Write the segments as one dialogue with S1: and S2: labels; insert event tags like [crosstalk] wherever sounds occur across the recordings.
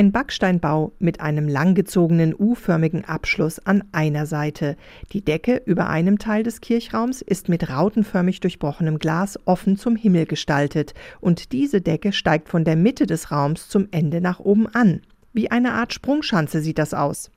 S1: Ein Backsteinbau mit einem langgezogenen U-förmigen Abschluss an einer Seite. Die Decke über einem Teil des Kirchraums ist mit rautenförmig durchbrochenem Glas offen zum Himmel gestaltet und diese Decke steigt von der Mitte des Raums zum Ende nach oben an. Wie eine Art Sprungschanze sieht das aus.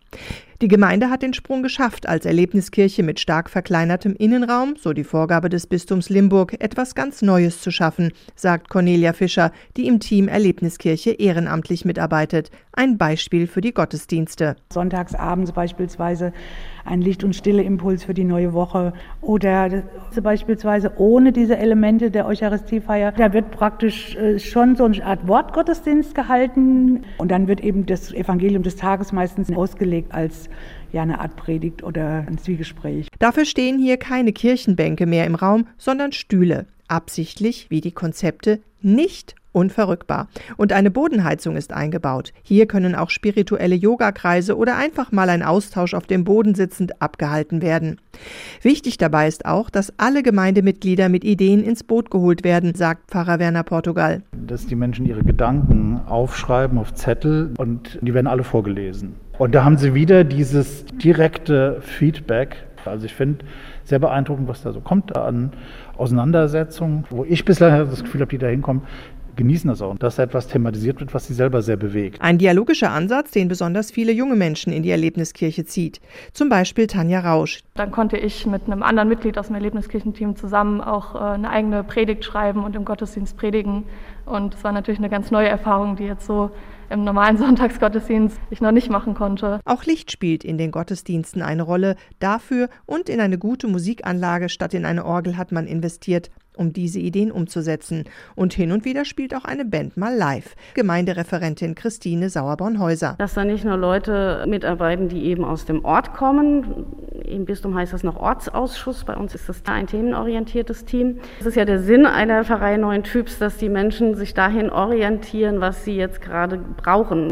S1: Die Gemeinde hat den Sprung geschafft, als Erlebniskirche mit stark verkleinertem Innenraum, so die Vorgabe des Bistums Limburg, etwas ganz Neues zu schaffen, sagt Cornelia Fischer, die im Team Erlebniskirche ehrenamtlich mitarbeitet. Ein Beispiel für die Gottesdienste.
S2: Sonntagsabends beispielsweise ein Licht- und Stille-Impuls für die neue Woche oder beispielsweise ohne diese Elemente der Eucharistiefeier. Da wird praktisch äh, schon so eine Art Wortgottesdienst gehalten und dann wird eben das Evangelium des Tages meistens ausgelegt als ja eine Art Predigt oder ein Zwiegespräch.
S1: Dafür stehen hier keine Kirchenbänke mehr im Raum, sondern Stühle. Absichtlich, wie die Konzepte, nicht unverrückbar. Und eine Bodenheizung ist eingebaut. Hier können auch spirituelle Yogakreise oder einfach mal ein Austausch auf dem Boden sitzend abgehalten werden. Wichtig dabei ist auch, dass alle Gemeindemitglieder mit Ideen ins Boot geholt werden, sagt Pfarrer Werner Portugal.
S3: Dass die Menschen ihre Gedanken aufschreiben auf Zettel und die werden alle vorgelesen. Und da haben sie wieder dieses direkte Feedback. Also ich finde sehr beeindruckend, was da so kommt an Auseinandersetzungen, wo ich bislang das Gefühl habe, die da hinkommen, genießen das auch, dass etwas thematisiert wird, was sie selber sehr bewegt.
S1: Ein dialogischer Ansatz, den besonders viele junge Menschen in die Erlebniskirche zieht. Zum Beispiel Tanja Rausch.
S4: Dann konnte ich mit einem anderen Mitglied aus dem Erlebniskirchenteam zusammen auch äh, eine eigene Predigt schreiben und im Gottesdienst predigen. Und es war natürlich eine ganz neue Erfahrung, die jetzt so im normalen [laughs] Sonntagsgottesdienst ich noch nicht machen konnte.
S1: Auch Licht spielt in den Gottesdiensten eine Rolle. Dafür und in eine gute Musikanlage statt in eine Orgel hat man investiert um diese Ideen umzusetzen. Und hin und wieder spielt auch eine Band mal live. Gemeindereferentin Christine Sauerborn-Häuser.
S5: Dass da nicht nur Leute mitarbeiten, die eben aus dem Ort kommen. Im Bistum heißt das noch Ortsausschuss. Bei uns ist das ein themenorientiertes Team. Es ist ja der Sinn einer Pfarrei neuen Typs, dass die Menschen sich dahin orientieren, was sie jetzt gerade brauchen.